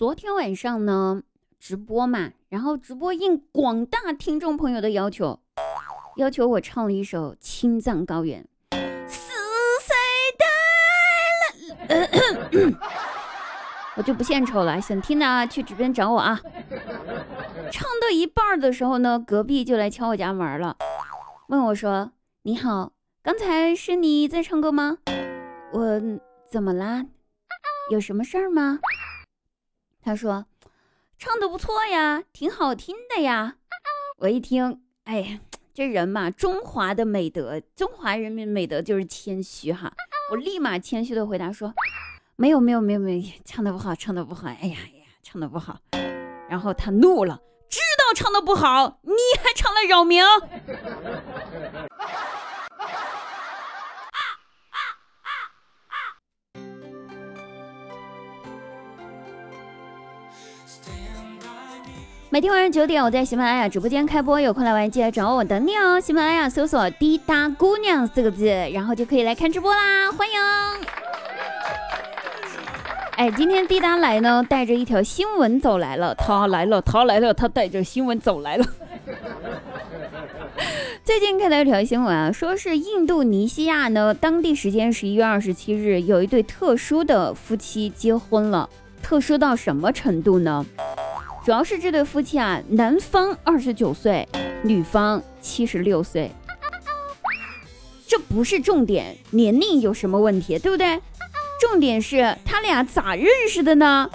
昨天晚上呢，直播嘛，然后直播应广大听众朋友的要求，要求我唱了一首《青藏高原》。死谁带了？我就不献丑了，想听的啊，去直播间找我啊。唱到一半的时候呢，隔壁就来敲我家门了，问我说：“你好，刚才是你在唱歌吗？我怎么啦？有什么事儿吗？”他说：“唱的不错呀，挺好听的呀。”我一听，哎呀，这人嘛，中华的美德，中华人民美德就是谦虚哈。我立马谦虚的回答说。没有没有没有没有，唱的不好，唱的不好，哎呀哎呀，唱的不好。然后他怒了，知道唱的不好，你还唱来扰民。每天晚上九点，我在喜马拉雅直播间开播，有空来玩记得找我等你哦。喜马拉雅搜索“滴答姑娘”四个字，然后就可以来看直播啦，欢迎。哎，今天滴答来呢，带着一条新闻走来了。他来了，他来了，他带着新闻走来了。最近看到一条新闻啊，说是印度尼西亚呢，当地时间十一月二十七日，有一对特殊的夫妻结婚了。特殊到什么程度呢？主要是这对夫妻啊，男方二十九岁，女方七十六岁。这不是重点，年龄有什么问题，对不对？重点是他俩咋认识的呢？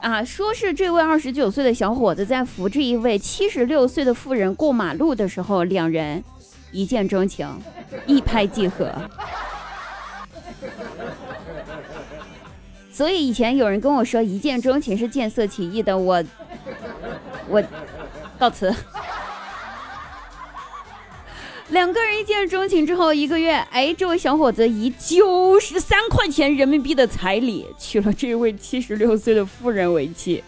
啊，说是这位二十九岁的小伙子在扶着一位七十六岁的妇人过马路的时候，两人一见钟情，一拍即合。所以以前有人跟我说一见钟情是见色起意的，我我告辞。两个人一见钟情之后，一个月，哎，这位小伙子以九十三块钱人民币的彩礼娶了这位七十六岁的妇人为妻。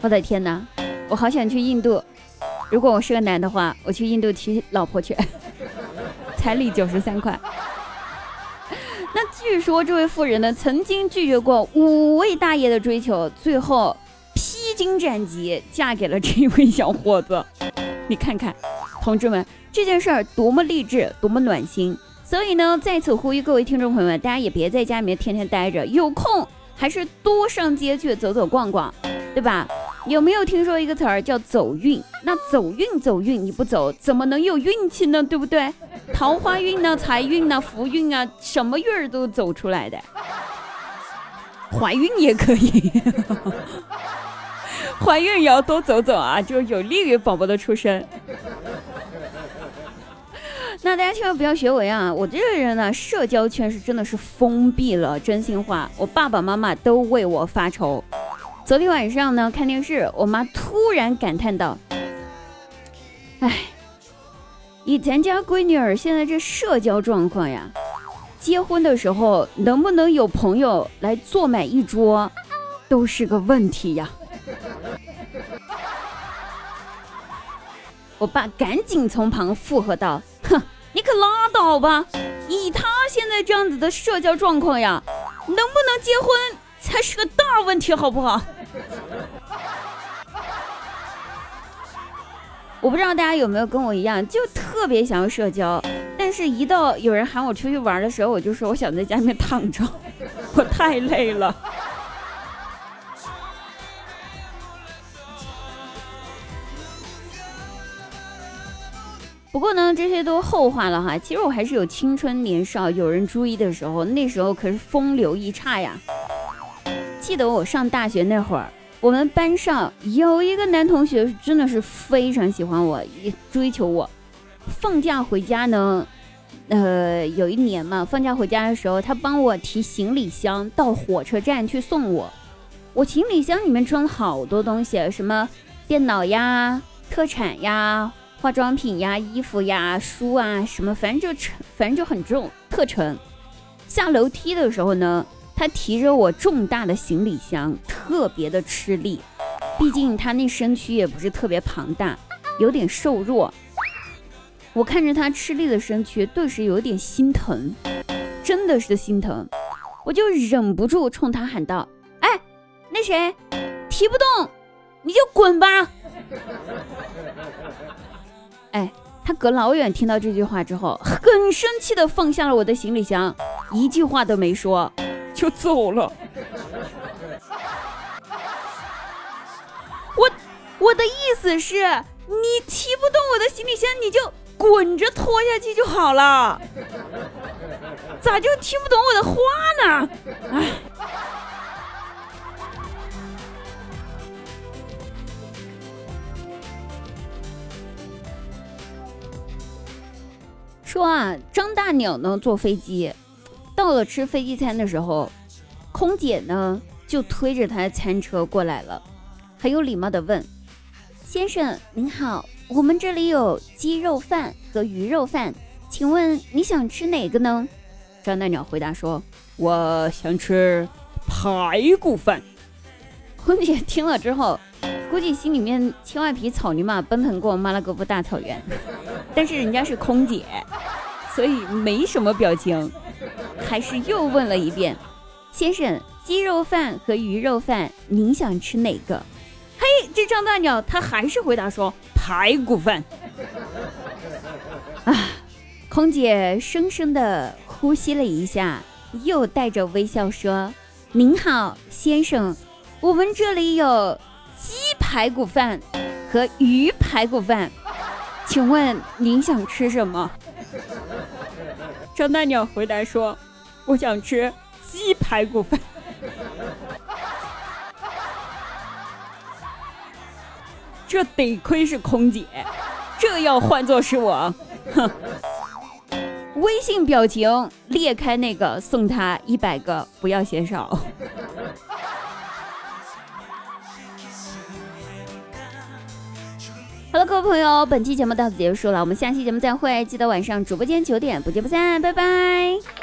我的天哪，我好想去印度。如果我是个男的话，我去印度娶老婆去。彩礼九十三块。那据说这位妇人呢，曾经拒绝过五位大爷的追求，最后披荆斩棘嫁给了这位小伙子。你看看。同志们，这件事儿多么励志，多么暖心！所以呢，在此呼吁各位听众朋友们，大家也别在家里面天天待着，有空还是多上街去走走逛逛，对吧？有没有听说一个词儿叫走运？那走运走运，你不走怎么能有运气呢？对不对？桃花运呢，财运呢，福运啊，什么运儿都走出来的。怀孕也可以，怀孕也要多走走啊，就有利于宝宝的出生。那大家千万不要学我呀！我这个人呢，社交圈是真的是封闭了，真心话，我爸爸妈妈都为我发愁。昨天晚上呢，看电视，我妈突然感叹道：“哎，以咱家闺女儿现在这社交状况呀，结婚的时候能不能有朋友来坐满一桌，都是个问题呀。”我爸赶紧从旁附和道。哼你可拉倒吧！以他现在这样子的社交状况呀，能不能结婚才是个大问题，好不好？我不知道大家有没有跟我一样，就特别想要社交，但是一到有人喊我出去玩的时候，我就说我想在家里面躺着，我太累了。不过呢，这些都后话了哈。其实我还是有青春年少有人追的时候，那时候可是风流一刹呀。记得我上大学那会儿，我们班上有一个男同学，真的是非常喜欢我，也追求我。放假回家呢，呃，有一年嘛，放假回家的时候，他帮我提行李箱到火车站去送我。我行李箱里面装了好多东西，什么电脑呀、特产呀。化妆品呀、衣服呀、书啊，什么反正就沉，反正就很重，特沉。下楼梯的时候呢，他提着我重大的行李箱，特别的吃力。毕竟他那身躯也不是特别庞大，有点瘦弱。我看着他吃力的身躯，顿时有点心疼，真的是心疼。我就忍不住冲他喊道：“哎，那谁提不动，你就滚吧。哎，他隔老远听到这句话之后，很生气的放下了我的行李箱，一句话都没说就走了。我我的意思是，你提不动我的行李箱，你就滚着拖下去就好了。咋就听不懂我的话呢？哎。说啊，张大鸟呢坐飞机，到了吃飞机餐的时候，空姐呢就推着他的餐车过来了，很有礼貌的问：“先生您好，我们这里有鸡肉饭和鱼肉饭，请问你想吃哪个呢？”张大鸟回答说：“我想吃排骨饭。”空姐听了之后，估计心里面千万匹草泥马奔腾过马拉戈夫大草原，但是人家是空姐。所以没什么表情，还是又问了一遍：“先生，鸡肉饭和鱼肉饭，您想吃哪个？”嘿，这张大鸟他还是回答说：“排骨饭。”啊，空姐深深的呼吸了一下，又带着微笑说：“您好，先生，我们这里有鸡排骨饭和鱼排骨饭，请问您想吃什么？”张大鸟回答说：“我想吃鸡排骨饭。”这得亏是空姐，这要换作是我，哼！微信表情裂开那个，送他一百个，不要嫌少。好了，各位朋友，本期节目到此结束了，我们下期节目再会，记得晚上直播间九点不见不散，拜拜。